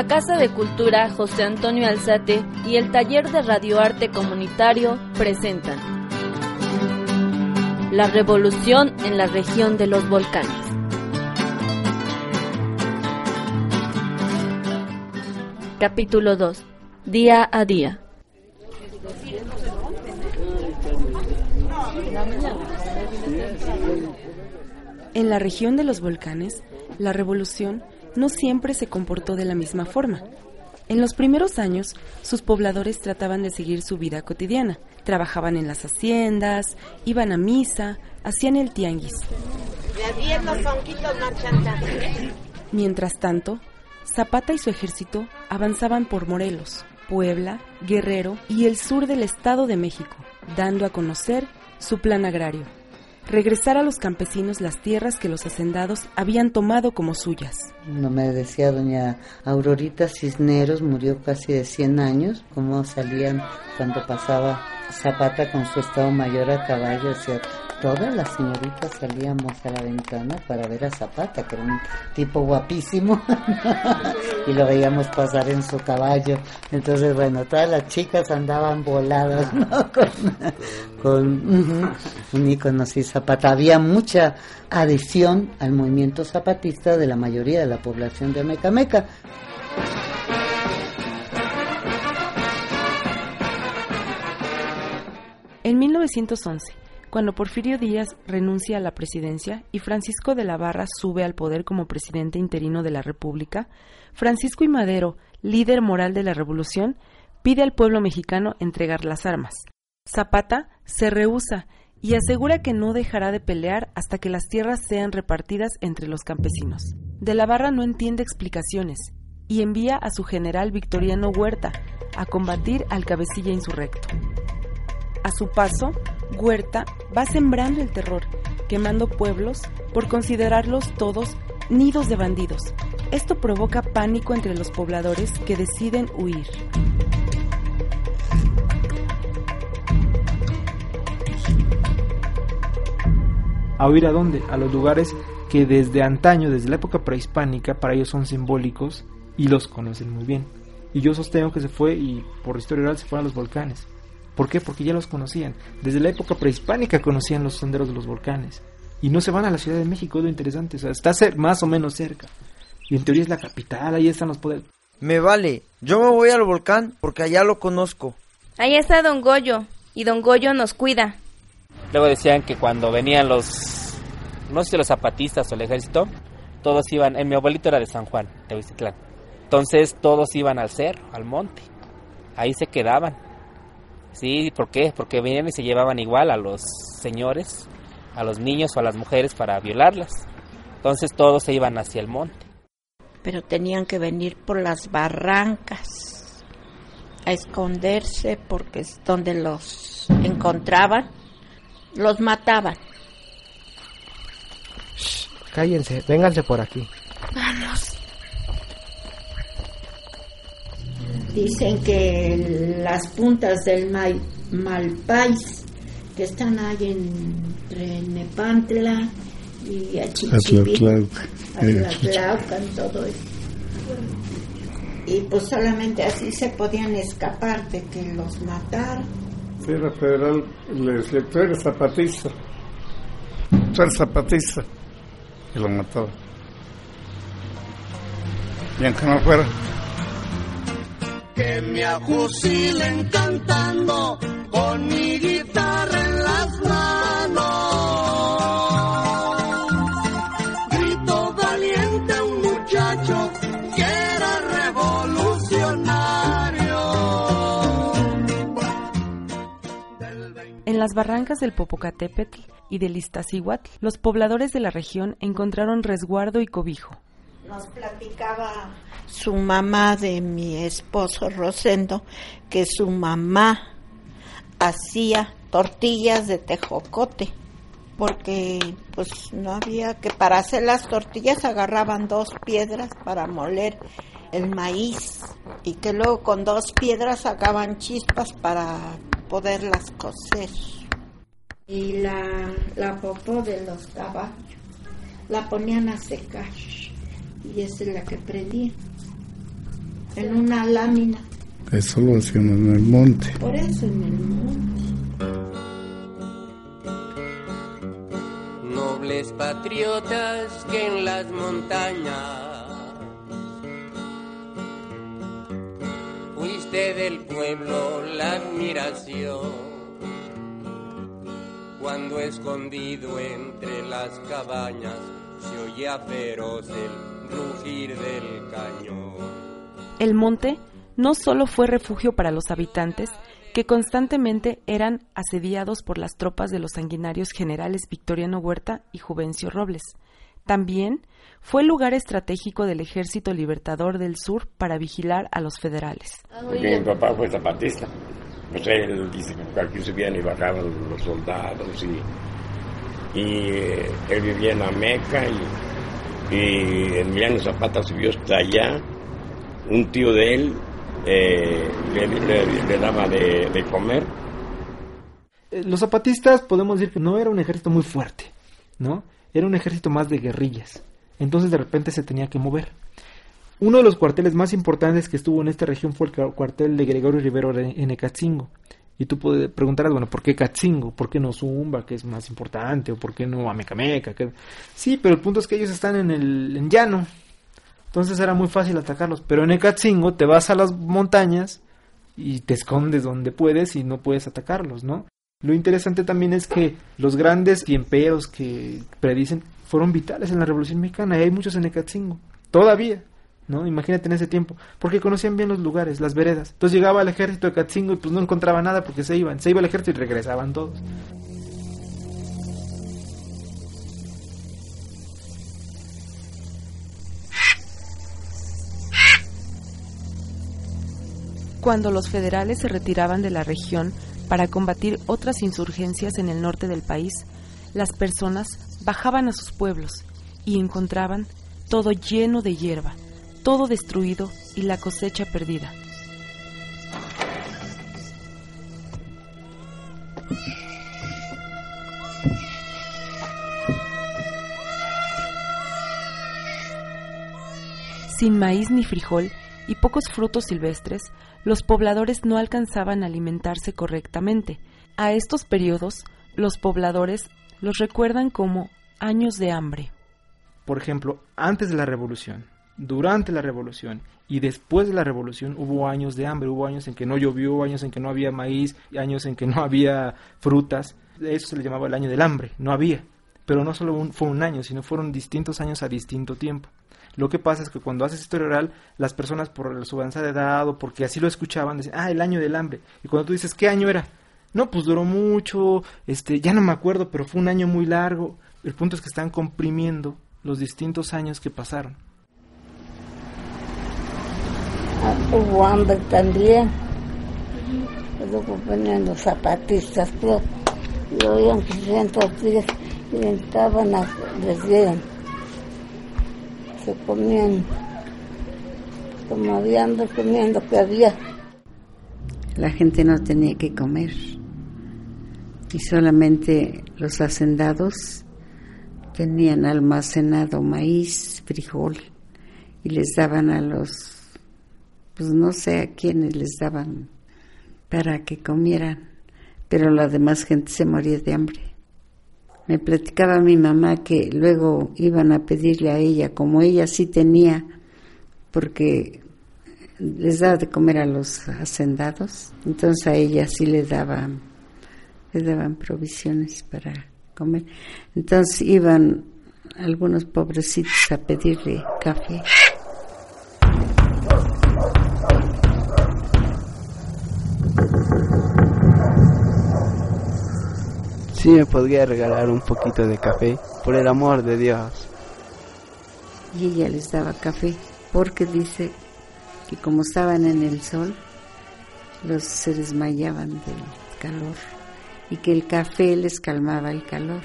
la Casa de Cultura José Antonio Alzate y el Taller de Radioarte Comunitario presentan La Revolución en la región de los volcanes. Capítulo 2. Día a día. En la región de los volcanes, la revolución no siempre se comportó de la misma forma. En los primeros años, sus pobladores trataban de seguir su vida cotidiana. Trabajaban en las haciendas, iban a misa, hacían el tianguis. Mientras tanto, Zapata y su ejército avanzaban por Morelos, Puebla, Guerrero y el sur del Estado de México, dando a conocer su plan agrario regresar a los campesinos las tierras que los hacendados habían tomado como suyas. No me decía doña Aurorita Cisneros, murió casi de 100 años, como salían cuando pasaba Zapata con su estado mayor a caballo, decía, todas las señoritas salíamos a la ventana para ver a Zapata, que era un tipo guapísimo, y lo veíamos pasar en su caballo. Entonces, bueno, todas las chicas andaban voladas, ¿no? Con, un ícono así, Zapata. Había mucha adhesión al movimiento zapatista de la mayoría de la población de Mecameca. En 1911, cuando Porfirio Díaz renuncia a la presidencia y Francisco de la Barra sube al poder como presidente interino de la República, Francisco y Madero, líder moral de la revolución, pide al pueblo mexicano entregar las armas. Zapata se rehúsa y asegura que no dejará de pelear hasta que las tierras sean repartidas entre los campesinos. De la Barra no entiende explicaciones y envía a su general Victoriano Huerta a combatir al cabecilla insurrecto. A su paso, Huerta va sembrando el terror, quemando pueblos por considerarlos todos nidos de bandidos. Esto provoca pánico entre los pobladores que deciden huir. ¿A huir a dónde? A los lugares que desde antaño, desde la época prehispánica, para ellos son simbólicos y los conocen muy bien. Y yo sostengo que se fue y por historia oral se fueron a los volcanes. ¿Por qué? Porque ya los conocían. Desde la época prehispánica conocían los senderos de los volcanes. Y no se van a la Ciudad de México, es lo interesante. O sea, está más o menos cerca. Y en teoría es la capital, ahí están los poderes. Me vale, yo me voy al volcán porque allá lo conozco. Ahí está Don Goyo, y Don Goyo nos cuida. Luego decían que cuando venían los, no sé si los zapatistas o el ejército, todos iban, en mi abuelito era de San Juan, de Huizitlán. Entonces todos iban al cerro, al monte. Ahí se quedaban Sí, ¿por qué? Porque venían y se llevaban igual a los señores, a los niños o a las mujeres para violarlas. Entonces todos se iban hacia el monte. Pero tenían que venir por las barrancas a esconderse porque es donde los encontraban, los mataban. cállense, vénganse por aquí. Vamos. Dicen que las puntas del Malpais, que están ahí entre Nepantla y Achichipic, en todo eso. Y pues solamente así se podían escapar de que los mataran. Sí, la federal, les decía, tú eres zapatista, tú eres zapatista, y lo mataba. Y aunque no fuera, que me ajusilen cantando con mi guitarra en las manos. Grito valiente un muchacho que era revolucionario. En las barrancas del Popocatépetl y del Iztaccíhuatl, los pobladores de la región encontraron resguardo y cobijo nos platicaba su mamá de mi esposo Rosendo que su mamá hacía tortillas de tejocote porque pues no había que para hacer las tortillas agarraban dos piedras para moler el maíz y que luego con dos piedras sacaban chispas para poderlas cocer. Y la, la popó de los caballos la ponían a secar y esa es la que prendía. en una lámina. Eso lo hacían en el monte. Por eso en el monte. Nobles patriotas que en las montañas fuiste del pueblo la admiración. Cuando escondido entre las cabañas se oía feroz el rugir del cañón. El monte no solo fue refugio para los habitantes, que constantemente eran asediados por las tropas de los sanguinarios generales Victoriano Huerta y Juvencio Robles. También fue lugar estratégico del Ejército Libertador del Sur para vigilar a los federales. Porque mi papá fue zapatista. Pues él dice que aquí subían y bajaban los soldados y, y eh, él vivía en Ameca y, y Emiliano Zapata subió hasta allá. Un tío de él eh, le, daba de, comer. Eh, Los zapatistas podemos decir que no era un ejército muy fuerte, ¿no? Era un ejército más de guerrillas. Entonces de repente se tenía que mover. Uno de los cuarteles más importantes que estuvo en esta región fue el cuartel de Gregorio Rivero en Ecatzingo. Y tú puedes preguntarás, bueno, ¿por qué Catzingo? ¿Por qué no Zumba, que es más importante? ¿O por qué no Amecameca? que- Sí, pero el punto es que ellos están en el en llano. Entonces era muy fácil atacarlos. Pero en Ecatzingo te vas a las montañas y te escondes donde puedes y no puedes atacarlos, ¿no? Lo interesante también es que los grandes tiemperos que predicen fueron vitales en la Revolución Mexicana y hay muchos en Ecatzingo, todavía, ¿no? Imagínate en ese tiempo, porque conocían bien los lugares, las veredas. Entonces llegaba el ejército de Ecatzingo y pues no encontraba nada porque se iban, se iba el ejército y regresaban todos. Cuando los federales se retiraban de la región para combatir otras insurgencias en el norte del país, las personas bajaban a sus pueblos y encontraban todo lleno de hierba, todo destruido y la cosecha perdida. Sin maíz ni frijol y pocos frutos silvestres, los pobladores no alcanzaban a alimentarse correctamente. A estos periodos, los pobladores los recuerdan como años de hambre. Por ejemplo, antes de la revolución, durante la revolución y después de la revolución hubo años de hambre, hubo años en que no llovió, años en que no había maíz, años en que no había frutas. Eso se le llamaba el año del hambre, no había. Pero no solo fue un año, sino fueron distintos años a distinto tiempo. Lo que pasa es que cuando haces historia oral, las personas por su avanzada edad o porque así lo escuchaban, dicen, ah, el año del hambre. Y cuando tú dices, ¿qué año era? No, pues duró mucho, este, ya no me acuerdo, pero fue un año muy largo. El punto es que están comprimiendo los distintos años que pasaron. Ah, Hubo hambre también. Luego venían los zapatistas, pero y oían que se y entraban a, les dieron. Se comían, como había hambre, comían lo que había. La gente no tenía que comer y solamente los hacendados tenían almacenado maíz, frijol y les daban a los, pues no sé a quiénes les daban para que comieran, pero la demás gente se moría de hambre. Me platicaba mi mamá que luego iban a pedirle a ella, como ella sí tenía, porque les daba de comer a los hacendados, entonces a ella sí le daban, les daban provisiones para comer. Entonces iban algunos pobrecitos a pedirle café. Sí me podría regalar un poquito de café, por el amor de Dios. Y ella les daba café, porque dice que como estaban en el sol, los se desmayaban del calor y que el café les calmaba el calor.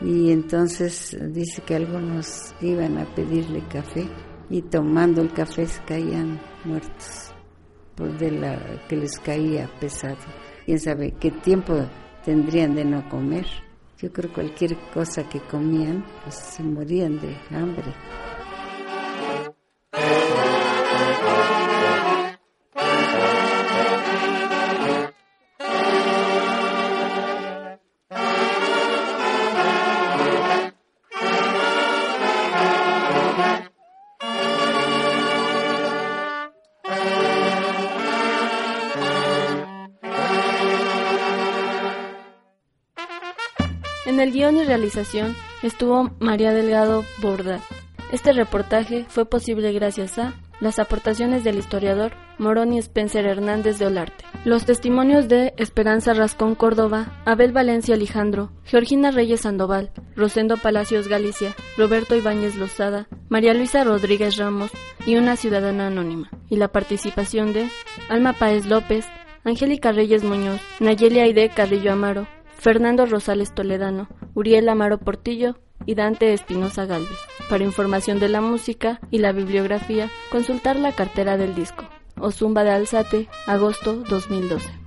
Y entonces dice que algunos iban a pedirle café y tomando el café se caían muertos por de la que les caía pesado. Quién sabe qué tiempo tendrían de no comer. Yo creo que cualquier cosa que comían, pues se morían de hambre. En el guion y realización estuvo María Delgado Borda. Este reportaje fue posible gracias a las aportaciones del historiador Moroni Spencer Hernández de Olarte, los testimonios de Esperanza Rascón Córdoba, Abel Valencia Alejandro, Georgina Reyes Sandoval, Rosendo Palacios Galicia, Roberto Ibáñez Lozada, María Luisa Rodríguez Ramos y una ciudadana anónima, y la participación de Alma Páez López, Angélica Reyes Muñoz, Nayeli Aide Carrillo Amaro, Fernando Rosales Toledano, Uriel Amaro Portillo y Dante Espinosa Galvez. Para información de la música y la bibliografía, consultar la cartera del disco. Ozumba de Alzate, agosto 2012.